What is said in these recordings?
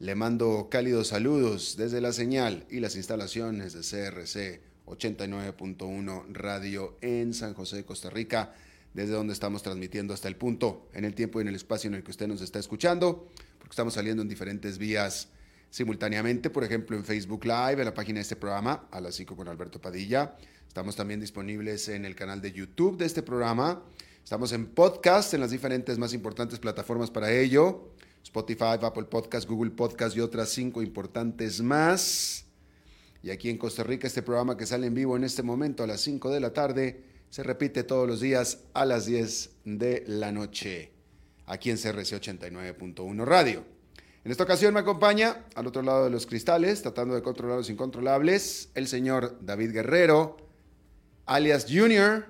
Le mando cálidos saludos desde la señal y las instalaciones de CRC 89.1 Radio en San José, Costa Rica, desde donde estamos transmitiendo hasta el punto, en el tiempo y en el espacio en el que usted nos está escuchando, porque estamos saliendo en diferentes vías simultáneamente, por ejemplo, en Facebook Live, en la página de este programa, a las 5 con Alberto Padilla. Estamos también disponibles en el canal de YouTube de este programa. Estamos en podcast, en las diferentes más importantes plataformas para ello. Spotify, Apple Podcast, Google Podcast y otras cinco importantes más. Y aquí en Costa Rica, este programa que sale en vivo en este momento a las 5 de la tarde, se repite todos los días a las 10 de la noche, aquí en CRC 89.1 Radio. En esta ocasión me acompaña, al otro lado de los cristales, tratando de controlar los incontrolables, el señor David Guerrero, alias Junior,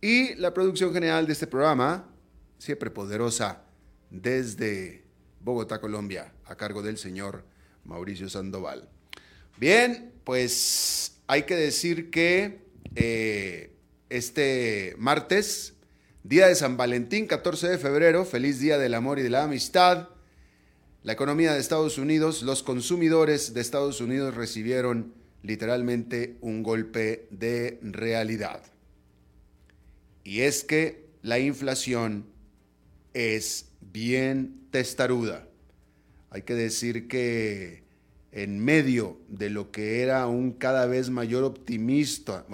y la producción general de este programa, siempre poderosa, desde Bogotá, Colombia, a cargo del señor Mauricio Sandoval. Bien, pues hay que decir que eh, este martes, día de San Valentín, 14 de febrero, feliz día del amor y de la amistad, la economía de Estados Unidos, los consumidores de Estados Unidos recibieron literalmente un golpe de realidad. Y es que la inflación es bien testaruda. Hay que decir que en medio de lo que era un cada vez mayor optimismo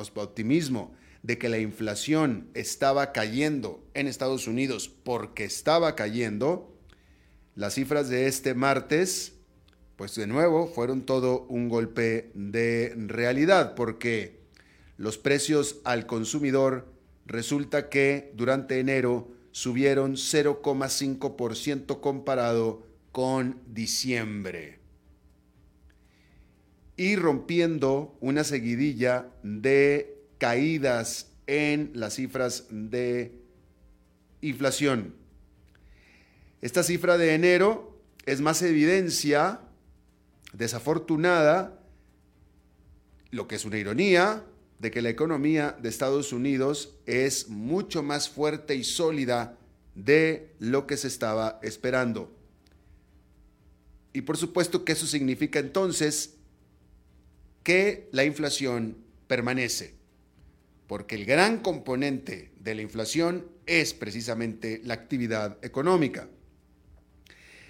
de que la inflación estaba cayendo en Estados Unidos porque estaba cayendo, las cifras de este martes, pues de nuevo fueron todo un golpe de realidad porque los precios al consumidor resulta que durante enero subieron 0,5% comparado con diciembre. Y rompiendo una seguidilla de caídas en las cifras de inflación. Esta cifra de enero es más evidencia desafortunada, lo que es una ironía, de que la economía de Estados Unidos es mucho más fuerte y sólida de lo que se estaba esperando. Y por supuesto que eso significa entonces que la inflación permanece, porque el gran componente de la inflación es precisamente la actividad económica.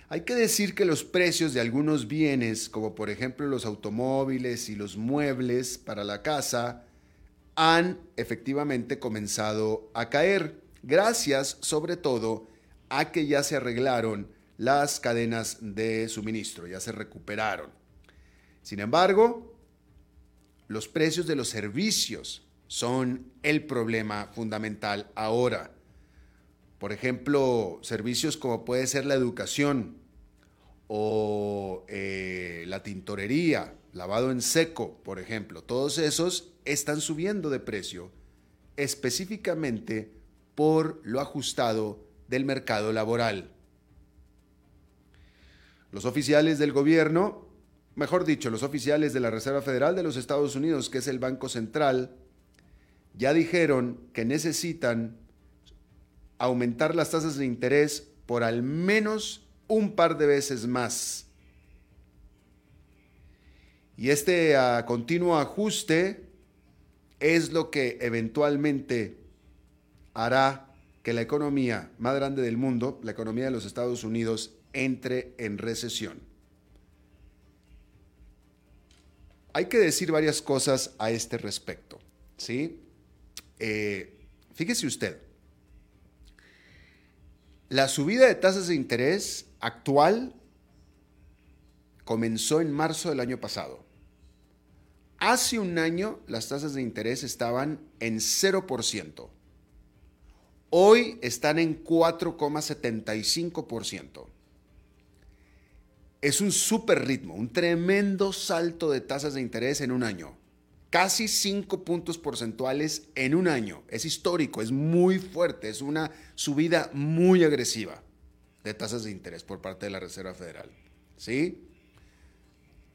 Hay que decir que los precios de algunos bienes, como por ejemplo los automóviles y los muebles para la casa, han efectivamente comenzado a caer, gracias sobre todo a que ya se arreglaron las cadenas de suministro, ya se recuperaron. Sin embargo, los precios de los servicios son el problema fundamental ahora. Por ejemplo, servicios como puede ser la educación o eh, la tintorería, lavado en seco, por ejemplo, todos esos están subiendo de precio específicamente por lo ajustado del mercado laboral. Los oficiales del gobierno, mejor dicho, los oficiales de la Reserva Federal de los Estados Unidos, que es el Banco Central, ya dijeron que necesitan aumentar las tasas de interés por al menos un par de veces más. Y este ah, continuo ajuste es lo que eventualmente hará que la economía más grande del mundo, la economía de los Estados Unidos, entre en recesión. Hay que decir varias cosas a este respecto. ¿sí? Eh, fíjese usted, la subida de tasas de interés actual comenzó en marzo del año pasado. Hace un año las tasas de interés estaban en 0%. Hoy están en 4,75%. Es un super ritmo, un tremendo salto de tasas de interés en un año. Casi 5 puntos porcentuales en un año. Es histórico, es muy fuerte, es una subida muy agresiva de tasas de interés por parte de la Reserva Federal. ¿Sí?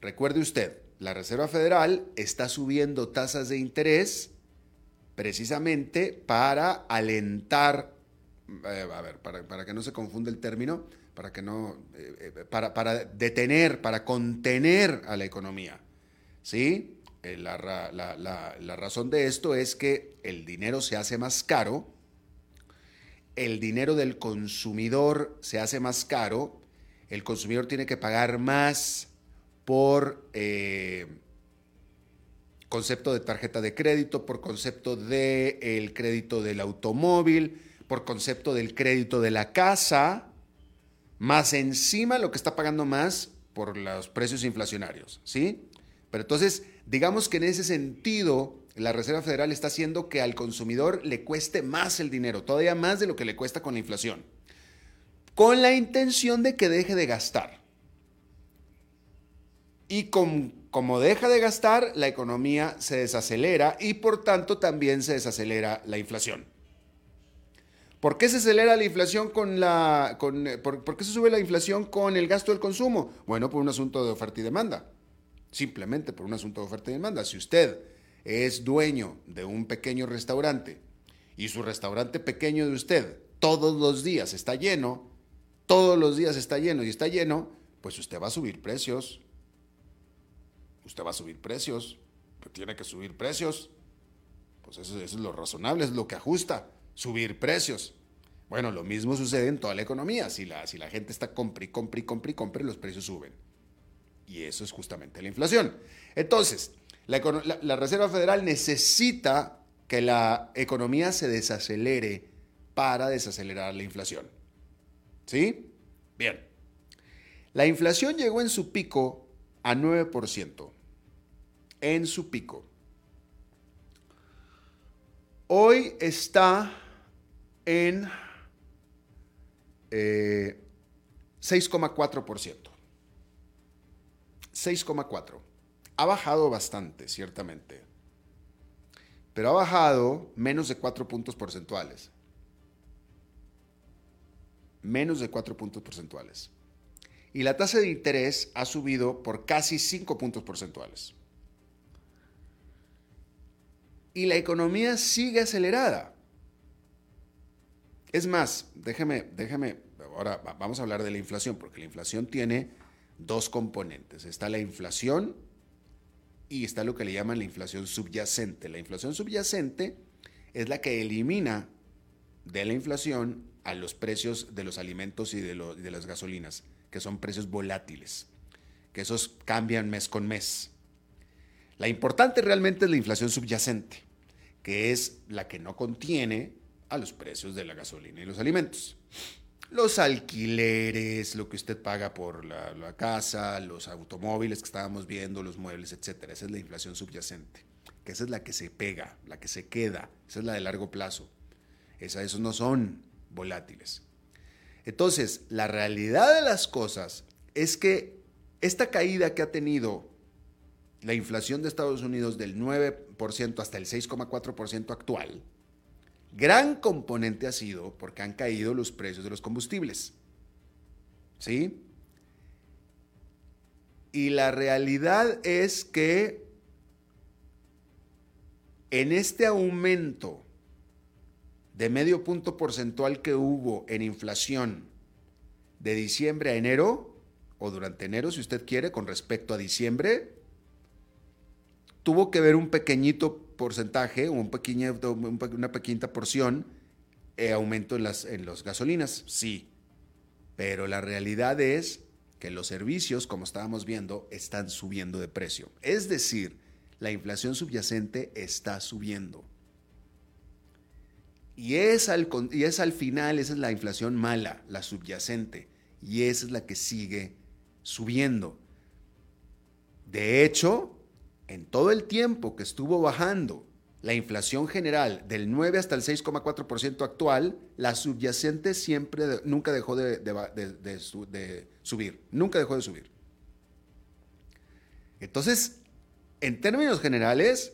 Recuerde usted, la Reserva Federal está subiendo tasas de interés precisamente para alentar, eh, a ver, para, que no se confunda el término, para que no, eh, eh, para, detener, para contener a la economía. ¿Sí? La, razón de esto es que el dinero se hace más caro, el dinero del consumidor se hace más caro, el consumidor tiene que pagar más por concepto de tarjeta de crédito, por concepto del el crédito del automóvil, por concepto del crédito de la casa, más encima lo que está pagando más por los precios inflacionarios, ¿sí? Pero entonces, digamos que en ese sentido, la Reserva Federal está haciendo que al consumidor le cueste más el dinero, todavía más de lo que le cuesta con la inflación, con la intención de que deje de gastar. Y como deja de gastar, la economía se desacelera y por tanto también se desacelera la inflación. ¿Por qué se acelera la inflación con la... Por, qué se sube la inflación con el gasto del consumo? Bueno, por un asunto de oferta y demanda. Simplemente por un asunto de oferta y demanda. Si usted es dueño de un pequeño restaurante y su restaurante pequeño de usted todos los días está lleno, todos los días está lleno y está lleno, pues usted va a subir precios usted va a subir precios, pero tiene que subir precios. Pues eso, es lo razonable, es lo que ajusta, subir precios. Bueno, lo mismo sucede en toda la economía. Si la, si la gente está compre, compre, compre, compre, los precios suben. Y eso es justamente la inflación. Entonces, la, la Reserva Federal necesita que la economía se desacelere para desacelerar la inflación. ¿Sí? Bien. La inflación llegó en su pico a 9% en su pico. Hoy está en 6,4%. Eh, 6,4. Ha bajado bastante, ciertamente. Pero ha bajado menos de 4 puntos porcentuales. Menos de 4 puntos porcentuales. Y la tasa de interés ha subido por casi 5 puntos porcentuales y la economía sigue acelerada. Es más, déjeme, déjeme, ahora vamos a hablar de la inflación, porque la inflación tiene dos componentes. Está la inflación y está lo que le llaman la inflación subyacente. La inflación subyacente es la que elimina de la inflación a los precios de los alimentos y de, de las gasolinas, que son precios volátiles, que esos cambian mes con mes. La importante realmente es la inflación subyacente que es la que no contiene a los precios de la gasolina y los alimentos. Los alquileres, lo que usted paga por la, casa, los automóviles que estábamos viendo, los muebles, etcétera. Esa es la inflación subyacente, que esa es la que se pega, la que se queda, esa es la de largo plazo. Esa, esos no son volátiles. Entonces, la realidad de las cosas es que esta caída que ha tenido la inflación de Estados Unidos del 9% hasta el 6,4% actual, gran componente ha sido porque han caído los precios de los combustibles. ¿Sí? Y la realidad es que en este aumento de medio punto porcentual que hubo en inflación de diciembre a enero, o durante enero si usted quiere, con respecto a diciembre, tuvo que ver un pequeñito porcentaje, un pequeño, un pe- una pequeñita porción, eh, aumento en las, en las gasolinas, sí. Pero la realidad es que los servicios, como estábamos viendo, están subiendo de precio. Es decir, la inflación subyacente está subiendo. Y es, al, y es al final, esa es la inflación mala, la subyacente. Y esa es la que sigue subiendo. De hecho, en todo el tiempo que estuvo bajando la inflación general del 9 hasta el 6,4% actual, la subyacente siempre, nunca dejó de, de subir, nunca dejó de subir. Entonces, en términos generales,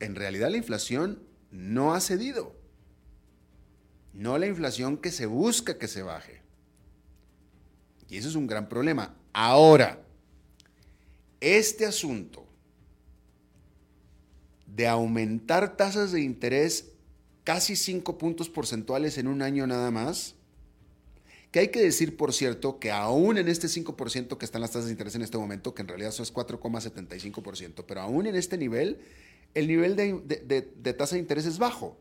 en realidad la inflación no ha cedido. No la inflación que se busca que se baje. Y eso es un gran problema. Ahora, este asunto de aumentar tasas de interés casi 5 puntos porcentuales en un año nada más, que hay que decir, por cierto, que aún en este 5% que están las tasas de interés en este momento, que en realidad eso es 4,75%, pero aún en este nivel, el nivel de, de- de- tasa de interés es bajo.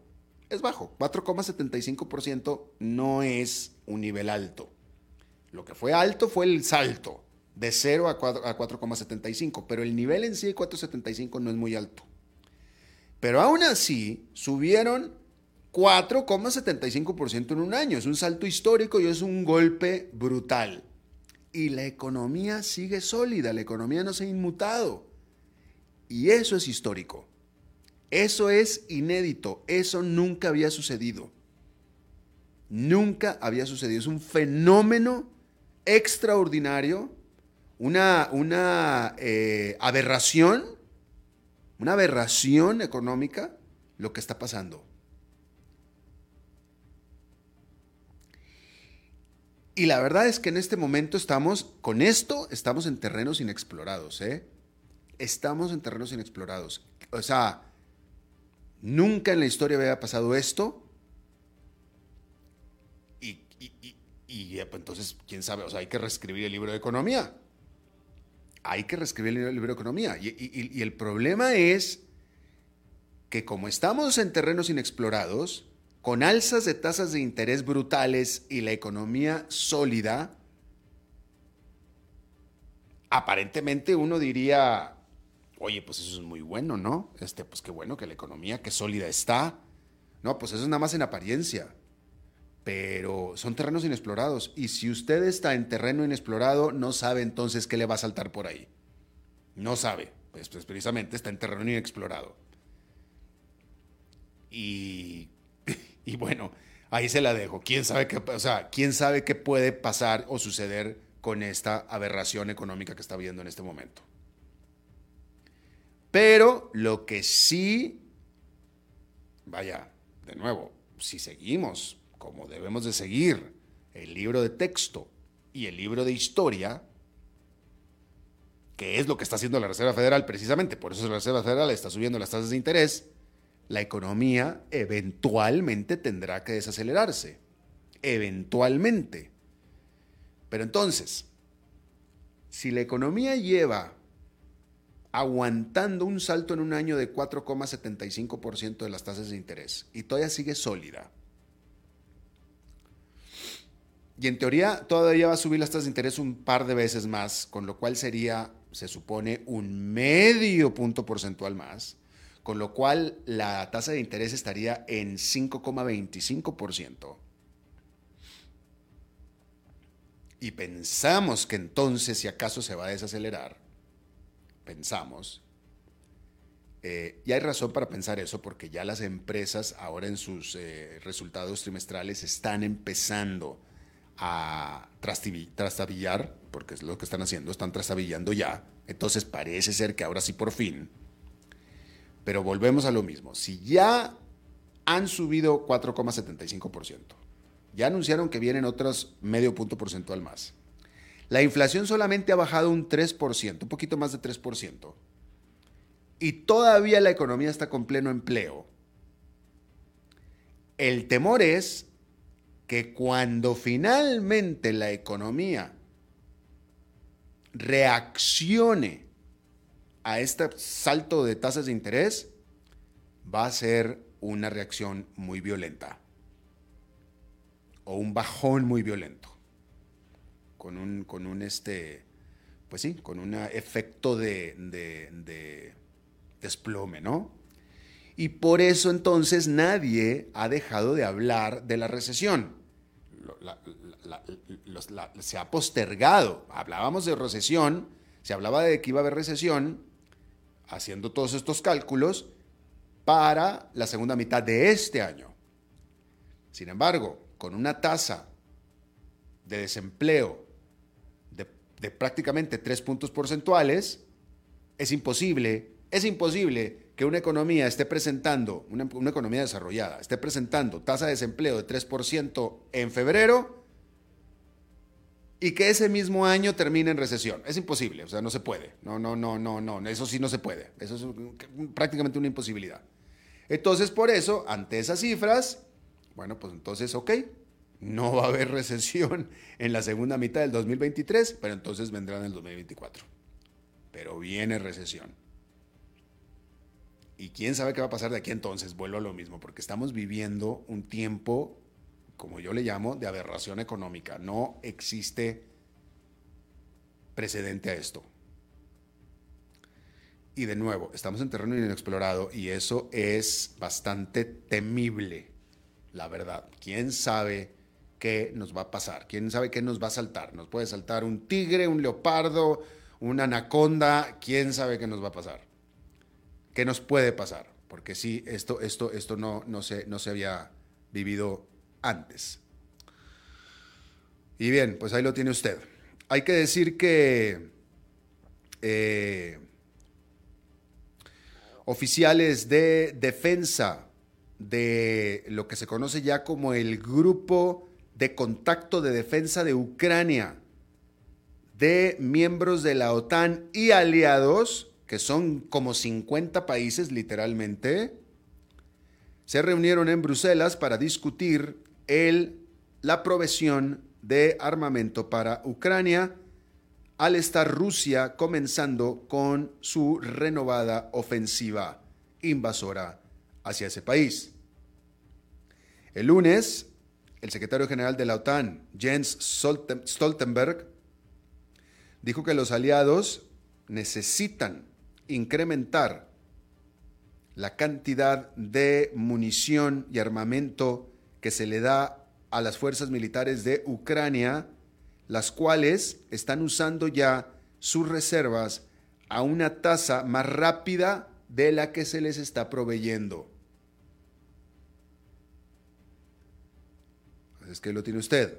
Es bajo. 4,75% no es un nivel alto. Lo que fue alto fue el salto de 0 a 4 a 4,75, pero el nivel en sí de 4,75 no es muy alto. Pero aún así, subieron 4,75% en un año. Es un salto histórico y es un golpe brutal. Y la economía sigue sólida, la economía no se ha inmutado. Y eso es histórico. Eso es inédito. Eso nunca había sucedido. Nunca había sucedido. Es un fenómeno extraordinario, una, una eh, aberración, una aberración económica lo que está pasando. Y la verdad es que en este momento estamos, con esto, estamos en terrenos inexplorados, ¿eh? Estamos en terrenos inexplorados. O sea, nunca en la historia había pasado esto. Y, pues, entonces, quién sabe, o sea, hay que reescribir el libro de economía. Hay que reescribir el libro de economía. Y, el problema es que como estamos en terrenos inexplorados, con alzas de tasas de interés brutales y la economía sólida, aparentemente uno diría, oye, pues eso es muy bueno, ¿no? Este, pues qué bueno que la economía, qué sólida está. No, pues eso es nada más en apariencia. Pero son terrenos inexplorados. Y si usted está en terreno inexplorado, no sabe entonces qué le va a saltar por ahí. No sabe. Pues, pues precisamente está en terreno inexplorado. Y, y bueno, ahí se la dejo. ¿Quién sabe, qué, o ¿Quién sabe qué puede pasar o suceder con esta aberración económica que está viendo en este momento? Pero lo que sí, vaya, de nuevo, si seguimos como debemos de seguir el libro de texto y el libro de historia, que es lo que está haciendo la Reserva Federal precisamente, por eso la Reserva Federal está subiendo las tasas de interés, la economía eventualmente tendrá que desacelerarse. Eventualmente. Pero entonces, si la economía lleva aguantando un salto en un año de 4,75% de las tasas de interés y todavía sigue sólida, y en teoría todavía va a subir las tasas de interés un par de veces más, con lo cual sería, se supone, un medio punto porcentual más, con lo cual la tasa de interés estaría en 5,25%. Y pensamos que entonces, si acaso se va a desacelerar, pensamos, eh, y hay razón para pensar eso porque ya las empresas ahora en sus eh, resultados trimestrales están empezando a trastabillar, porque es lo que están haciendo, están trastabillando ya. Entonces parece ser que ahora sí por fin. Pero volvemos a lo mismo. Si ya han subido 4,75%, ya anunciaron que vienen otros medio punto porcentual más. La inflación solamente ha bajado un 3%, un poquito más de 3%. Y todavía la economía está con pleno empleo. El temor es que cuando finalmente la economía reaccione a este salto de tasas de interés, va a ser una reacción muy violenta o un bajón muy violento con un, con un este, pues sí, con un efecto de, de, de desplome, ¿no? Y por eso entonces nadie ha dejado de hablar de la recesión. Se ha postergado. Hablábamos de recesión, se hablaba de que iba a haber recesión, haciendo todos estos cálculos, para la segunda mitad de este año. Sin embargo, con una tasa de desempleo de prácticamente tres puntos porcentuales, es imposible, es imposible que una economía esté presentando, una, una economía desarrollada, esté presentando tasa de desempleo de 3% en febrero y que ese mismo año termine en recesión. Es imposible, o sea, no se puede. No, no, no, no, no, eso sí no se puede. Eso es prácticamente una imposibilidad. Entonces, por eso, ante esas cifras, bueno, pues entonces, ok, no va a haber recesión en la segunda mitad del 2023, pero entonces vendrá en el 2024. Pero viene recesión. Y quién sabe qué va a pasar de aquí entonces, vuelvo a lo mismo, porque estamos viviendo un tiempo, como yo le llamo, de aberración económica. No existe precedente a esto. Y de nuevo, estamos en terreno inexplorado y eso es bastante temible, la verdad. ¿Quién sabe? qué nos va a pasar. ¿Quién sabe qué nos va a saltar? Nos puede saltar un tigre, un leopardo, una anaconda. ¿Quién sabe qué nos va a pasar? ¿Qué nos puede pasar? Porque sí, esto, esto, esto no, no, se, no se había vivido antes. Y bien, pues ahí lo tiene usted. Hay que decir que eh, oficiales de defensa de lo que se conoce ya como el grupo de contacto de defensa de Ucrania, de miembros de la OTAN y aliados, que son como 50 países literalmente, se reunieron en Bruselas para discutir el, la provisión de armamento para Ucrania al estar Rusia comenzando con su renovada ofensiva invasora hacia ese país. El lunes, el secretario general de la OTAN, Jens Stoltenberg, dijo que los aliados necesitan incrementar la cantidad de munición y armamento que se le da a las fuerzas militares de Ucrania, las cuales están usando ya sus reservas a una tasa más rápida de la que se les está proveyendo. es que lo tiene usted.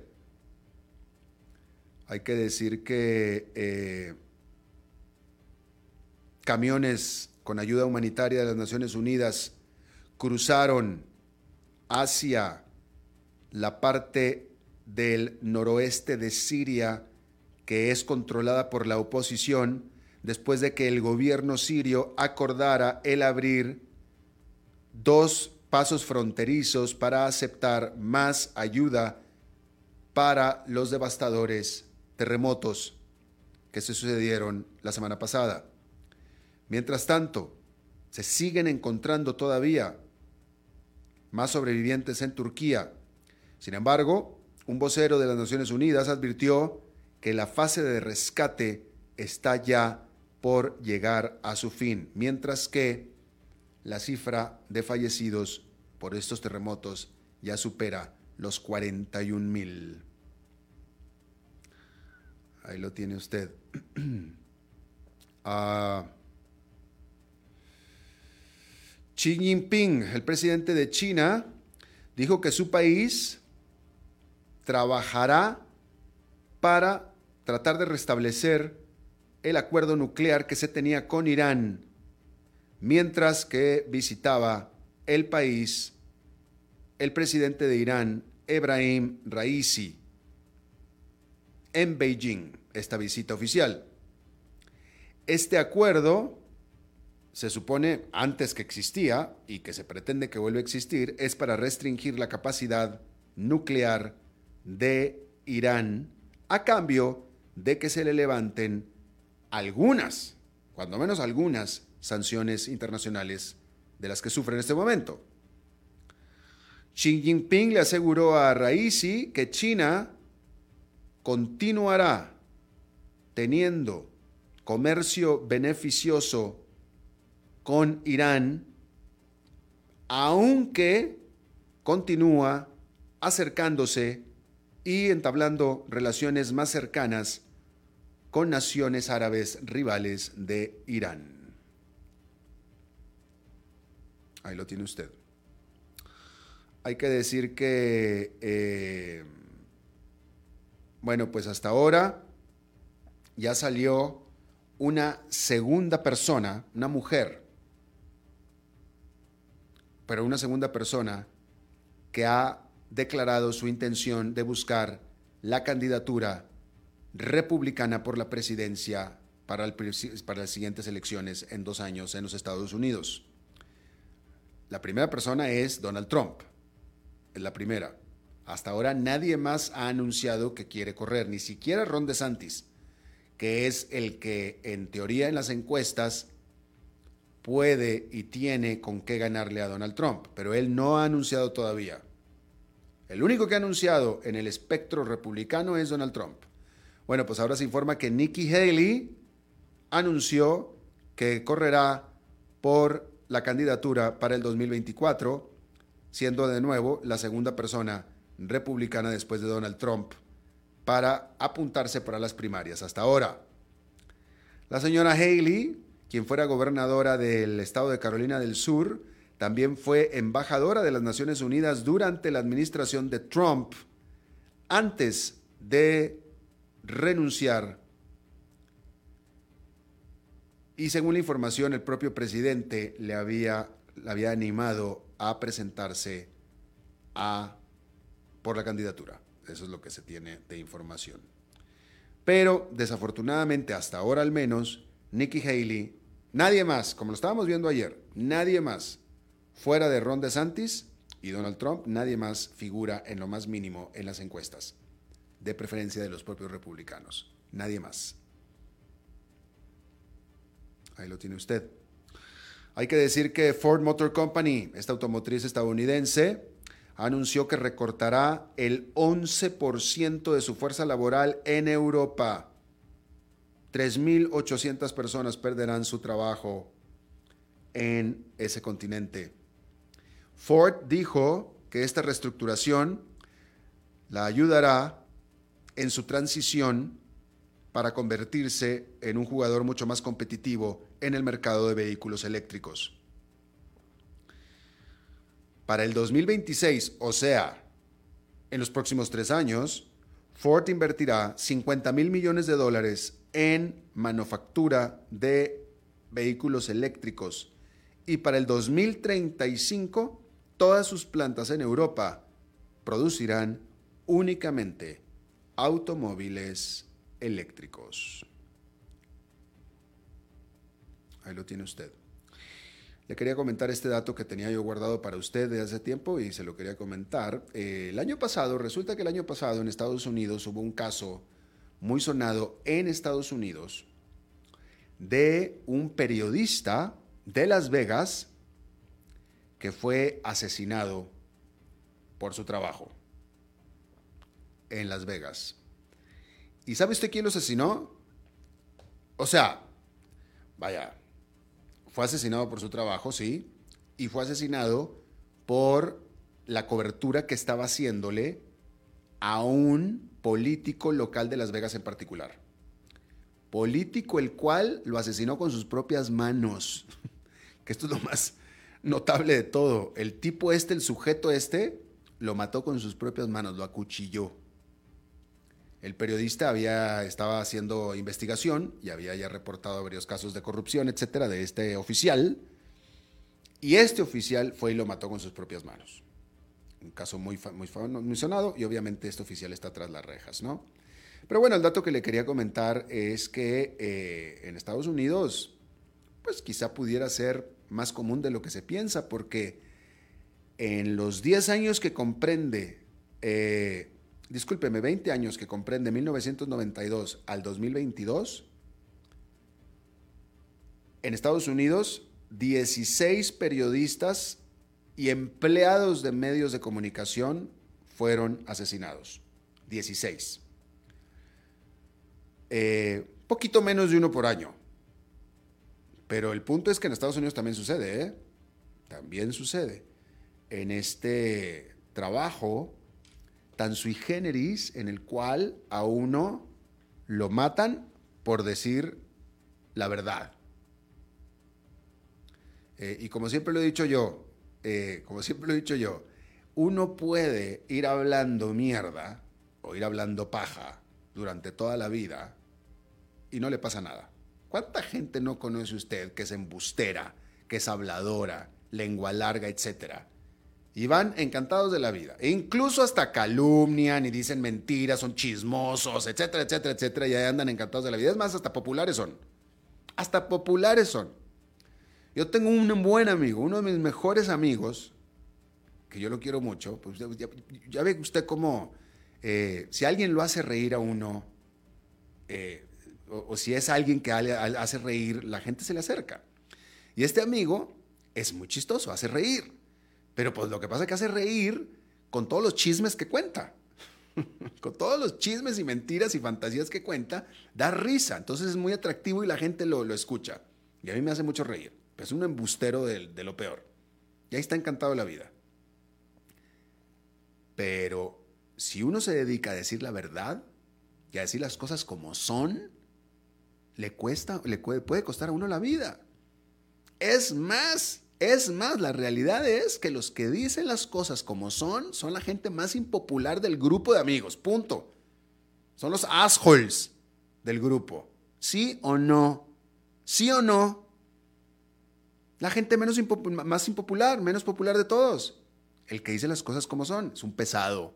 Hay que decir que eh, camiones con ayuda humanitaria de las Naciones Unidas cruzaron hacia la parte del noroeste de Siria que es controlada por la oposición después de que el gobierno sirio acordara el abrir dos pasos fronterizos para aceptar más ayuda para los devastadores terremotos que se sucedieron la semana pasada. Mientras tanto, se siguen encontrando todavía más sobrevivientes en Turquía. Sin embargo, un vocero de las Naciones Unidas advirtió que la fase de rescate está ya por llegar a su fin, mientras que la cifra de fallecidos por estos terremotos ya supera los 41 mil. Ahí lo tiene usted. Ah, Xi Jinping, el presidente de China, dijo que su país trabajará para tratar de restablecer el acuerdo nuclear que se tenía con Irán mientras que visitaba el país el presidente de Irán, Ebrahim Raisi, en Beijing, esta visita oficial. Este acuerdo se supone antes que existía y que se pretende que vuelva a existir, es para restringir la capacidad nuclear de Irán a cambio de que se le levanten algunas cuando menos algunas sanciones internacionales de las que sufre en este momento. Xi Jinping le aseguró a Raisi que China continuará teniendo comercio beneficioso con Irán, aunque continúa acercándose y entablando relaciones más cercanas con naciones árabes rivales de Irán. Ahí lo tiene usted. Hay que decir que, eh, bueno, pues hasta ahora ya salió una segunda persona, una mujer, pero una segunda persona que ha declarado su intención de buscar la candidatura republicana por la presidencia para, las siguientes elecciones en dos años en los Estados Unidos. La primera persona es Donald Trump. Es la primera. Hasta ahora nadie más ha anunciado que quiere correr, ni siquiera Ron DeSantis, que es el que en teoría en las encuestas puede y tiene con qué ganarle a Donald Trump, pero él no ha anunciado todavía. El único que ha anunciado en el espectro republicano es Donald Trump. Bueno, pues ahora se informa que Nikki Haley anunció que correrá por la candidatura para el 2024, siendo de nuevo la segunda persona republicana después de Donald Trump para apuntarse para las primarias hasta ahora. La señora Haley, quien fuera gobernadora del estado de Carolina del Sur, también fue embajadora de las Naciones Unidas durante la administración de Trump, antes de renunciar. Y según la información, el propio presidente le había, le había animado a presentarse a, por la candidatura. Eso es lo que se tiene de información. Pero desafortunadamente, hasta ahora al menos, Nikki Haley, nadie más, como lo estábamos viendo ayer, nadie más, fuera de Ron DeSantis y Donald Trump, nadie más figura en lo más mínimo en las encuestas de preferencia de los propios republicanos. Nadie más. Ahí lo tiene usted. Hay que decir que Ford Motor Company, esta automotriz estadounidense, anunció que recortará el 11% de su fuerza laboral en Europa. 3.800 personas perderán su trabajo en ese continente. Ford dijo que esta reestructuración la ayudará en su transición para convertirse en un jugador mucho más competitivo en el mercado de vehículos eléctricos. Para el 2026, o sea, en los próximos tres años, Ford invertirá 50 mil millones de dólares en manufactura de vehículos eléctricos y para el 2035 todas sus plantas en Europa producirán únicamente automóviles eléctricos. Ahí lo tiene usted. Le quería comentar este dato que tenía yo guardado para usted desde hace tiempo y se lo quería comentar. Eh, el año pasado, resulta que el año pasado en Estados Unidos hubo un caso muy sonado en Estados Unidos de un periodista de Las Vegas que fue asesinado por su trabajo en Las Vegas. ¿Y sabe usted quién lo asesinó? O sea, vaya, fue asesinado por su trabajo, sí, y fue asesinado por la cobertura que estaba haciéndole a un político local de Las Vegas en particular. Político el cual lo asesinó con sus propias manos. Que esto es lo más notable de todo. El tipo este, el sujeto este, lo mató con sus propias manos, lo acuchilló. El periodista había, estaba haciendo investigación y había ya reportado varios casos de corrupción, etcétera, de este oficial. Y este oficial fue y lo mató con sus propias manos. Un caso muy, muy, muy sonado y obviamente este oficial está tras las rejas, ¿no? Pero bueno, el dato que le quería comentar es que eh, en Estados Unidos, pues quizá pudiera ser más común de lo que se piensa, porque en los 10 años que comprende eh, discúlpeme, 20 años que comprende 1992 al 2022, en Estados Unidos, 16 periodistas y empleados de medios de comunicación fueron asesinados. 16. Eh, poquito menos de uno por año. Pero el punto es que en Estados Unidos también sucede, ¿eh? También sucede. En este trabajo tan sui generis en el cual a uno lo matan por decir la verdad. Eh, y como siempre lo he dicho yo, eh, como siempre lo he dicho yo, uno puede ir hablando mierda o ir hablando paja durante toda la vida y no le pasa nada. ¿Cuánta gente no conoce usted que es embustera, que es habladora, lengua larga, etcétera? Y van encantados de la vida. E incluso hasta calumnian y dicen mentiras, son chismosos, etcétera, etcétera, etcétera, y ahí andan encantados de la vida. Es más, hasta populares son. Hasta populares son. Yo tengo un buen amigo, uno de mis mejores amigos, que yo lo quiero mucho. Pues ya, ve usted cómo, eh, si alguien lo hace reír a uno, eh, o, o, si es alguien que hace reír, la gente se le acerca. Y este amigo es muy chistoso, hace reír. Pero pues lo que pasa es que hace reír con todos los chismes que cuenta. con todos los chismes y mentiras y fantasías que cuenta, da risa. Entonces es muy atractivo y la gente lo, lo escucha. Y a mí me hace mucho reír. Es un embustero de, de lo peor. Y ahí está encantado la vida. Pero si uno se dedica a decir la verdad y a decir las cosas como son, le cuesta, le puede costar a uno la vida. Es más, es más, la realidad es que los que dicen las cosas como son son la gente más impopular del grupo de amigos. Punto. Son los assholes del grupo. ¿Sí o no? ¿Sí o no? La gente menos más impopular, menos popular de todos. El que dice las cosas como son. Es un pesado.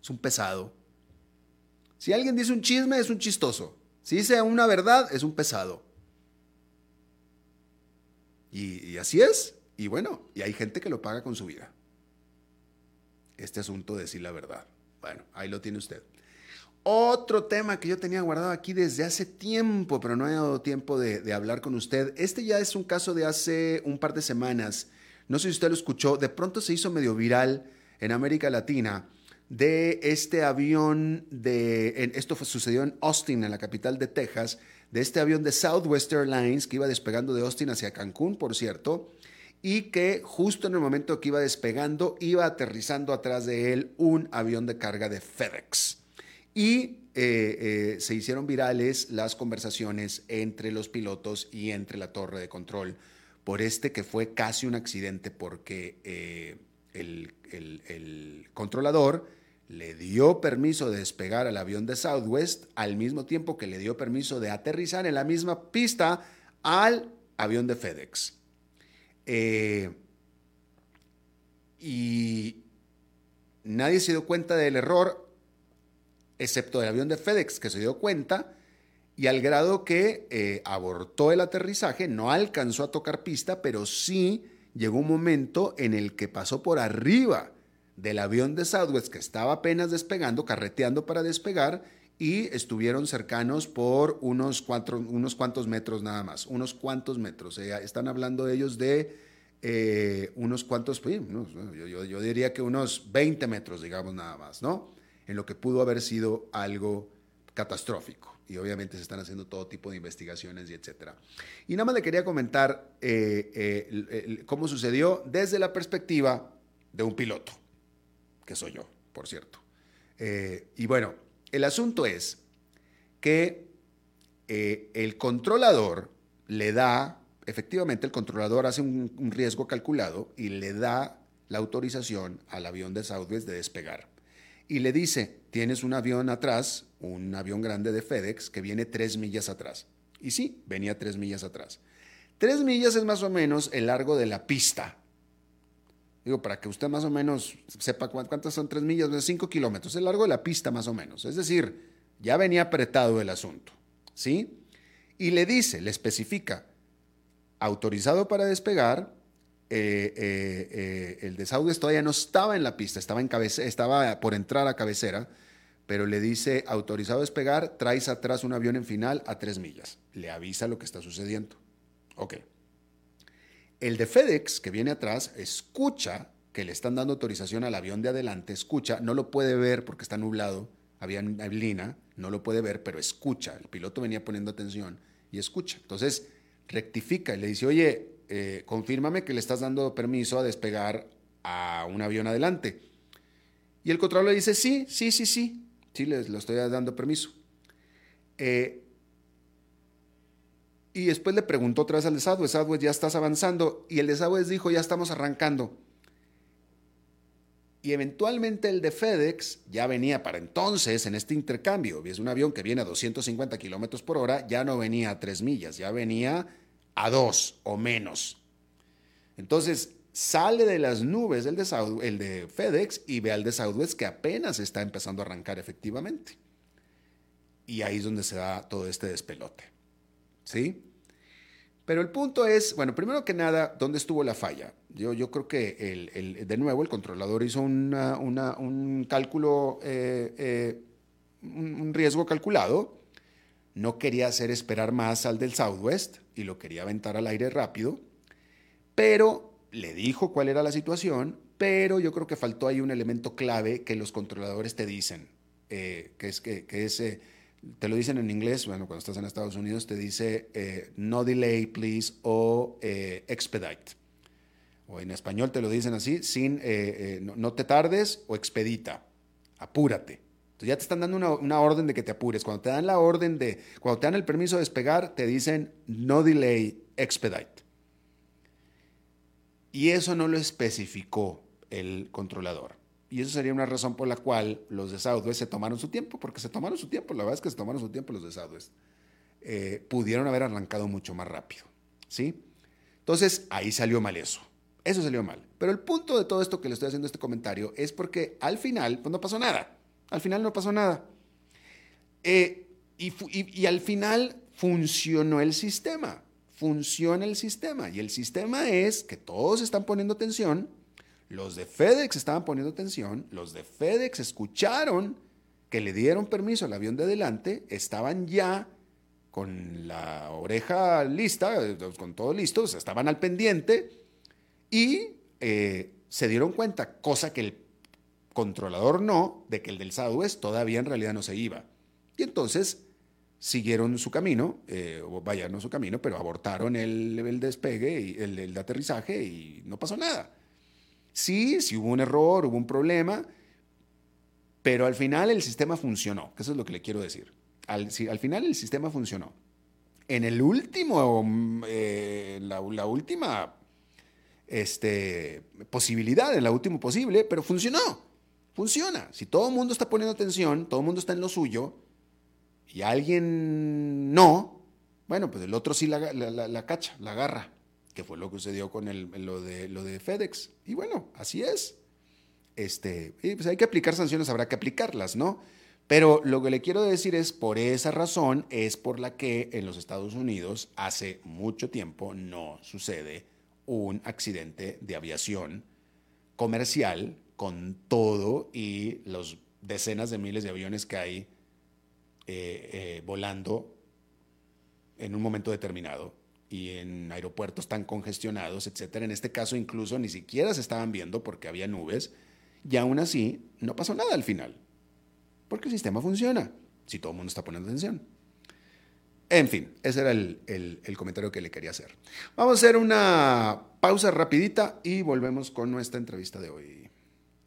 Es un pesado. Si alguien dice un chisme, es un chistoso. Si dice una verdad, es un pesado. Y, y así es. Y bueno, y hay gente que lo paga con su vida. Este asunto de decir la verdad. Bueno, ahí lo tiene usted. Otro tema que yo tenía guardado aquí desde hace tiempo, pero no he dado tiempo de, hablar con usted. Este ya es un caso de hace un par de semanas. No sé si usted lo escuchó. De pronto se hizo medio viral en América Latina de este avión de... En, esto sucedió en Austin, en la capital de Texas, de este avión de Southwest Airlines que iba despegando de Austin hacia Cancún, por cierto y que justo en el momento que iba despegando iba aterrizando atrás de él un avión de carga de FedEx. Y eh, eh, se hicieron virales las conversaciones entre los pilotos y entre la torre de control por este que fue casi un accidente porque eh, el, controlador le dio permiso de despegar al avión de Southwest al mismo tiempo que le dio permiso de aterrizar en la misma pista al avión de FedEx. Y nadie se dio cuenta del error, excepto el avión de FedEx, que se dio cuenta, y al grado que eh, abortó el aterrizaje, no alcanzó a tocar pista, pero sí llegó un momento en el que pasó por arriba del avión de Southwest, que estaba apenas despegando, carreteando para despegar, y estuvieron cercanos por unos, cuatro, unos cuantos metros nada más, unos cuantos metros. están hablando ellos de eh, unos cuantos, yo, yo, yo, diría que unos 20 metros, digamos nada más, ¿no? En lo que pudo haber sido algo catastrófico. Y obviamente se están haciendo todo tipo de investigaciones y etcétera. Y nada más le quería comentar eh, eh, cómo sucedió desde la perspectiva de un piloto, que soy yo, por cierto. y bueno, el asunto es que eh, el controlador le da, efectivamente el controlador hace un, un, riesgo calculado y le da la autorización al avión de Southwest de despegar. Y le dice, tienes un avión atrás, un avión grande de FedEx que viene tres millas atrás. Y sí, venía tres millas atrás. Tres millas es más o menos el largo de la pista Digo, para que usted más o menos sepa cuántas son tres millas, cinco kilómetros, el largo de la pista más o menos. Es decir, ya venía apretado el asunto, ¿sí? Y le dice, le especifica, autorizado para despegar, eh, eh, eh, el de Southwest todavía no estaba en la pista, estaba, en cabece estaba por entrar a cabecera, pero le dice, autorizado a despegar, traes atrás un avión en final a tres millas. Le avisa lo que está sucediendo. Ok. El de FedEx, que viene atrás, escucha que le están dando autorización al avión de adelante, escucha, no lo puede ver porque está nublado, había neblina, no lo puede ver, pero escucha. El piloto venía poniendo atención y escucha. Entonces, rectifica y le dice, oye, eh, confírmame que le estás dando permiso a despegar a un avión adelante. Y el controlador le dice, sí, sí, sí, sí, sí, les lo estoy dando permiso. Eh, y después le preguntó otra vez al de ya estás avanzando. Y el de dijo, ya estamos arrancando. Y eventualmente el de FedEx ya venía para entonces en este intercambio. Es un avión que viene a 250 kilómetros por hora, ya no venía a 3 millas, ya venía a 2 o menos. Entonces sale de las nubes el de, el de FedEx y ve al de Southwest que apenas está empezando a arrancar efectivamente. Y ahí es donde se da todo este despelote. ¿Sí? Pero el punto es, bueno, primero que nada, ¿dónde estuvo la falla? Yo, yo creo que, el, de nuevo, el controlador hizo un cálculo, eh, eh, un riesgo calculado. No quería hacer esperar más al del Southwest y lo quería aventar al aire rápido, pero le dijo cuál era la situación, pero yo creo que faltó ahí un elemento clave que los controladores te dicen, eh, que es que, que es te lo dicen en inglés, bueno, cuando estás en Estados Unidos te dice eh, no delay, please, o eh, expedite. O en español te lo dicen así, sin, eh, no, te tardes o expedita, apúrate. Entonces ya te están dando una, orden de que te apures. Cuando te dan la orden de, cuando te dan el permiso de despegar, te dicen no delay, expedite. Y eso no lo especificó el controlador. Y eso sería una razón por la cual los de se tomaron su tiempo, porque se tomaron su tiempo, la verdad es que se tomaron su tiempo los de. Eh, pudieron haber arrancado mucho más rápido, ¿sí? Entonces, ahí salió mal eso. Eso salió mal. Pero el punto de todo esto que le estoy haciendo este comentario es porque al final, pues no pasó nada. Al final no pasó nada. Eh, y, al final funcionó el sistema. Funciona el sistema. Y el sistema es que todos están poniendo atención los de FedEx estaban poniendo atención, los de FedEx escucharon que le dieron permiso al avión de adelante, estaban ya con la oreja lista, con todo listo, estaban al pendiente y eh, se dieron cuenta, cosa que el controlador no, de que el del Southwest todavía en realidad no se iba. Y entonces siguieron su camino, eh, o su camino, pero abortaron el, despegue, y el, aterrizaje y no pasó nada. Sí, sí hubo un error, hubo un problema, pero al final el sistema funcionó, eso es lo que le quiero decir. Al, al final el sistema funcionó. En el último, eh, la, última este, posibilidad, en la última posible, pero funcionó. Funciona. Si todo el mundo está poniendo atención, todo el mundo está en lo suyo, y alguien no, bueno, pues el otro sí la, la cacha, la agarra que fue lo que sucedió con el, lo, de, lo de FedEx. Y bueno, así es. Este, pues hay que aplicar sanciones, habrá que aplicarlas, ¿no? Pero lo que le quiero decir es, por esa razón es por la que en los Estados Unidos hace mucho tiempo no sucede un accidente de aviación comercial con todo y los decenas de miles de aviones que hay eh, eh, volando en un momento determinado y en aeropuertos tan congestionados, etcétera. En este caso incluso ni siquiera se estaban viendo porque había nubes y aún así no pasó nada al final. Porque el sistema funciona, si todo el mundo está poniendo atención. En fin, ese era el, el, comentario que le quería hacer. Vamos a hacer una pausa rapidita y volvemos con nuestra entrevista de hoy.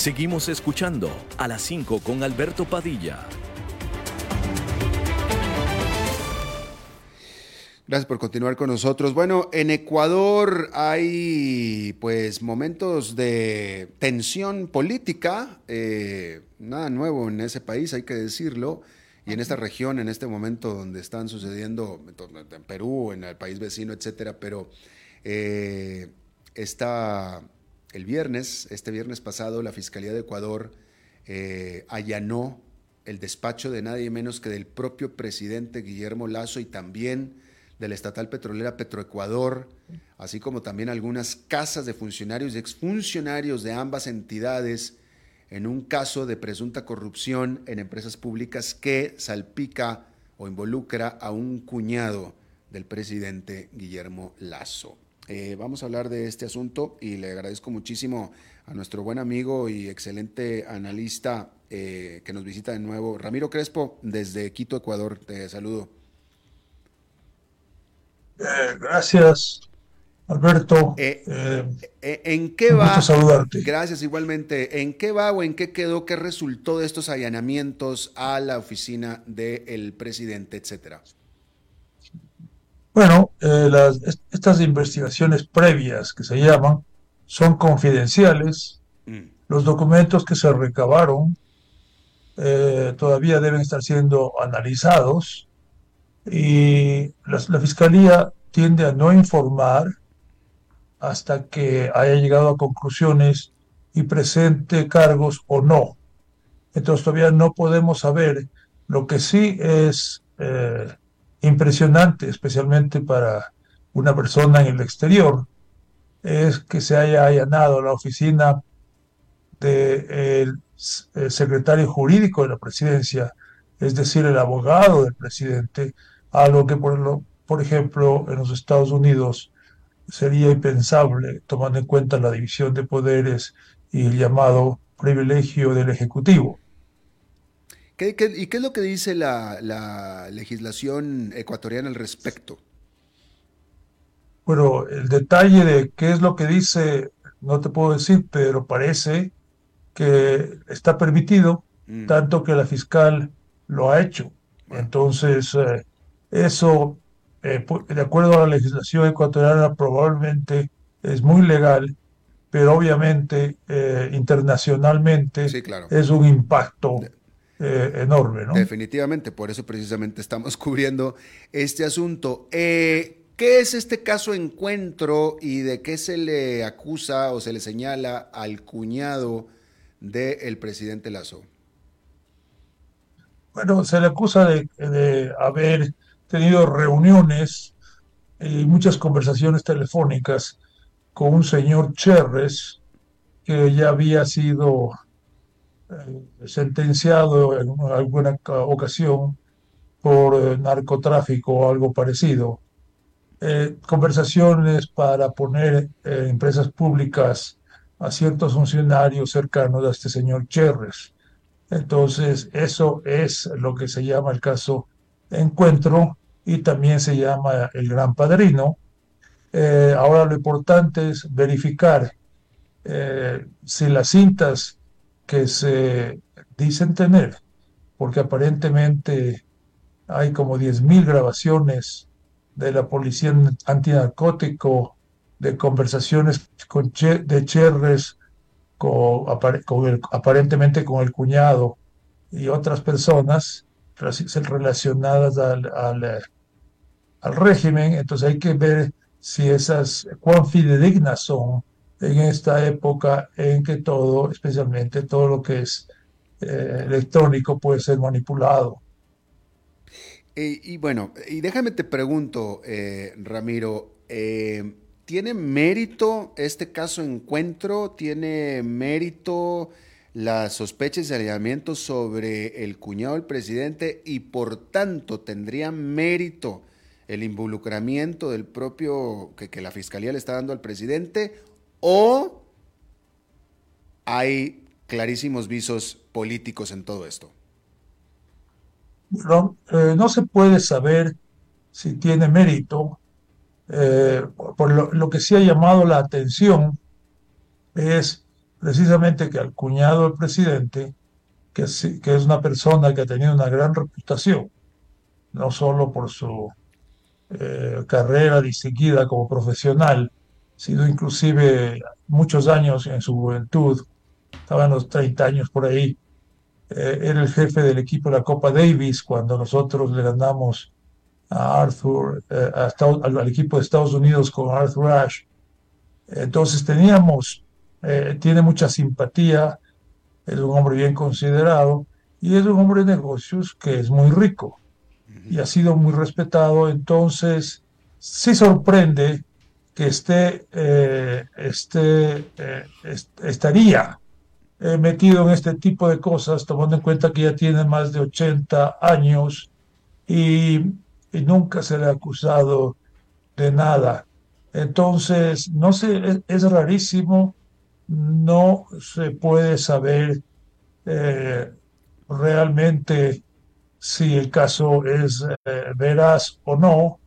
Seguimos escuchando a las 5 con Alberto Padilla. Gracias por continuar con nosotros. Bueno, en Ecuador hay pues momentos de tensión política, eh, nada nuevo en ese país, hay que decirlo, y en esta región, en este momento donde están sucediendo, en Perú, en el país vecino, etcétera, pero eh, está el viernes, este viernes pasado, la Fiscalía de Ecuador eh, allanó el despacho de nadie menos que del propio presidente Guillermo Lazo y también de la estatal petrolera Petroecuador, así como también algunas casas de funcionarios y exfuncionarios de ambas entidades en un caso de presunta corrupción en empresas públicas que salpica o involucra a un cuñado del presidente Guillermo Lazo. Eh, vamos a hablar de este asunto y le agradezco muchísimo a nuestro buen amigo y excelente analista eh, que nos visita de nuevo, Ramiro Crespo, desde Quito, Ecuador. Te saludo. Eh, gracias, Alberto. ¿En qué va? saludarte. Gracias igualmente. ¿En qué va o en qué quedó, qué resultó de estos allanamientos a la oficina del presidente, etcétera? Bueno, eh, las- est- estas investigaciones previas que se llaman son confidenciales. Mm, Los documentos que se recabaron eh, todavía deben estar siendo analizados y las- la Fiscalía tiende a no informar hasta que haya llegado a conclusiones y presente cargos o no. Entonces todavía no podemos saber. Lo que sí es eh, impresionante, especialmente para una persona en el exterior, es que se haya allanado la oficina del secretario jurídico de la presidencia, es decir, el abogado del presidente, algo que, por, lo- por ejemplo, en los Estados Unidos sería impensable, tomando en cuenta la división de poderes y el llamado privilegio del Ejecutivo. ¿Qué- qué- y qué es lo que dice la, la legislación ecuatoriana al respecto? Bueno, el detalle de qué es lo que dice, no te puedo decir, pero parece que está permitido, Mm, tanto que la fiscal lo ha hecho. Entonces, eh, eso, eh, de acuerdo a la legislación ecuatoriana, probablemente es muy legal, pero obviamente eh, internacionalmente Sí, claro. es un impacto eh, enorme, ¿no? Definitivamente, por eso precisamente estamos cubriendo este asunto. Eh, ¿Qué es este caso encuentro y de qué se le acusa o se le señala al cuñado del presidente Lazo? Bueno, se le acusa de, de haber tenido reuniones y muchas conversaciones telefónicas con un señor Cherres que ya había sido sentenciado en alguna ca- ocasión por eh, narcotráfico o algo parecido. Eh, conversaciones para poner eh, empresas públicas a ciertos funcionarios cercanos a este señor Cherres. Entonces, eso es lo que se llama el caso Encuentro y también se llama el Gran Padrino. Eh, ahora lo importante es verificar eh, si las cintas que se dicen tener, porque aparentemente hay como 10.000 grabaciones de la policía antinarcótico, de conversaciones con de Cherres aparentemente con el cuñado y otras personas relaci- relacionadas al, al, al régimen. Entonces hay que ver si esas, cuán fidedignas son en esta época en que todo, especialmente todo lo que es eh, electrónico, puede ser manipulado. Y bueno, y déjame te pregunto, eh, Ramiro, eh, ¿tiene mérito este caso encuentro? ¿Tiene mérito las sospechas y allanamientos sobre el cuñado del presidente y por tanto tendría mérito el involucramiento del propio que la fiscalía le está dando al presidente o hay clarísimos visos políticos en todo esto? Eh, no se puede saber si tiene mérito. eh, por lo, que sí ha llamado la atención es precisamente que al cuñado del presidente, que que es una persona que ha tenido una gran reputación, no solo por su eh, carrera distinguida como profesional, sino inclusive muchos años en su juventud, estaba en los 30 años por ahí, eh, era el jefe del equipo de la Copa Davis cuando nosotros le ganamos a Arthur, eh, a Estados- al, al equipo de Estados Unidos con Arthur Ashe. Entonces teníamos, eh, tiene mucha simpatía, es un hombre bien considerado y es un hombre de negocios que es muy rico y ha sido muy respetado. Entonces, sí sorprende que esté, eh, esté, eh, est- estaría eh, metido en este tipo de cosas, tomando en cuenta que ya tiene más de 80 años y, nunca se le ha acusado de nada. Entonces, no sé, es, rarísimo, no se puede saber realmente si el caso es veraz o no,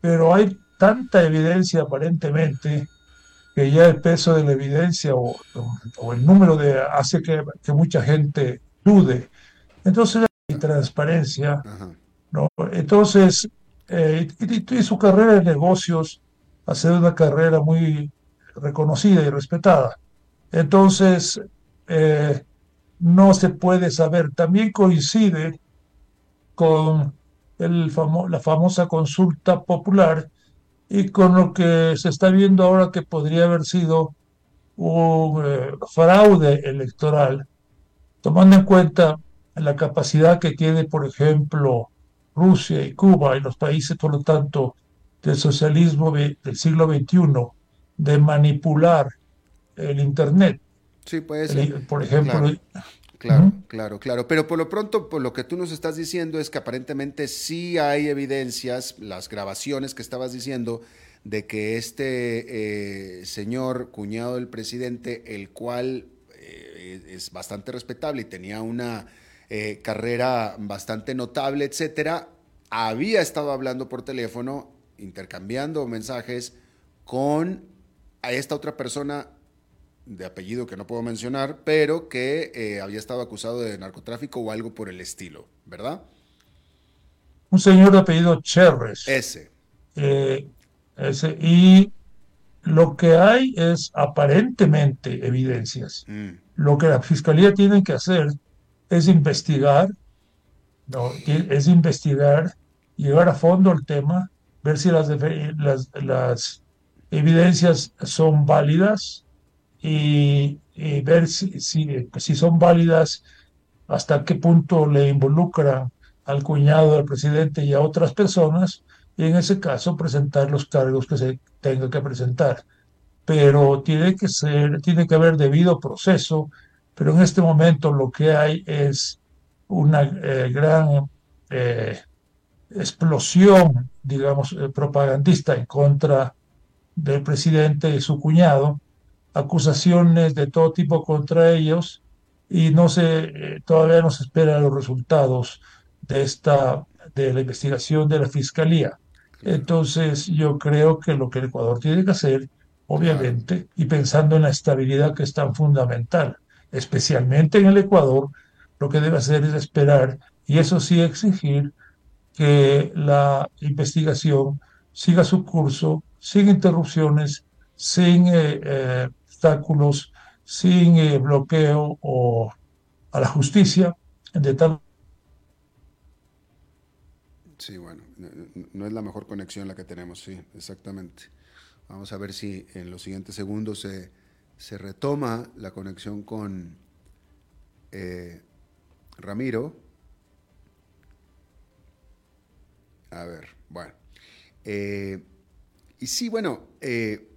pero hay tanta evidencia aparentemente que ya el peso de la evidencia o, o el número de hace que, que mucha gente dude. Entonces hay transparencia. ¿no? Entonces, eh, y, y su carrera de negocios ha sido una carrera muy reconocida y respetada. Entonces, eh, no se puede saber. También coincide con el famo- la famosa consulta popular y con lo que se está viendo ahora que podría haber sido un eh, fraude electoral, tomando en cuenta la capacidad que tiene, por ejemplo, Rusia y Cuba y los países, por lo tanto, del socialismo de- del siglo XXI, de manipular el Internet. Sí, puede El- ser. por ejemplo, Claro. Claro, claro, claro. Pero por lo pronto, por lo que tú nos estás diciendo es que aparentemente sí hay evidencias, las grabaciones que estabas diciendo, de que este eh, señor, cuñado del presidente, el cual eh, es bastante respetable y tenía una eh, carrera bastante notable, etcétera, había estado hablando por teléfono, intercambiando mensajes con a esta otra persona de apellido que no puedo mencionar, pero que eh, había estado acusado de narcotráfico o algo por el estilo, ¿verdad? un señor de apellido Cherres. Ese. Eh, ese, y lo que hay es aparentemente evidencias. Mm, Lo que la fiscalía tiene que hacer es investigar, ¿no? Es investigar, llegar a fondo al tema, ver si las, las, las evidencias son válidas y, ver si, si, son válidas, hasta qué punto le involucran al cuñado del presidente y a otras personas, y en ese caso presentar los cargos que se tenga que presentar. Pero tiene que ser, tiene que haber debido proceso, pero en este momento lo que hay es una eh, gran eh, explosión, digamos, eh, propagandista en contra del presidente y su cuñado, acusaciones de todo tipo contra ellos y no se, eh, todavía no se esperan los resultados de esta, de la investigación de la fiscalía. Entonces, yo creo que lo que el Ecuador tiene que hacer, obviamente, y pensando en la estabilidad que es tan fundamental, especialmente en el Ecuador, lo que debe hacer es esperar y eso sí exigir que la investigación siga su curso sin interrupciones, sin eh, eh, obstáculos, sin eh, bloqueo o a la justicia, de tal Sí, bueno, no, es la mejor conexión la que tenemos, sí, exactamente. Vamos a ver si en los siguientes segundos se, se retoma la conexión con eh, Ramiro. A ver, bueno. Eh, y sí, bueno, eh,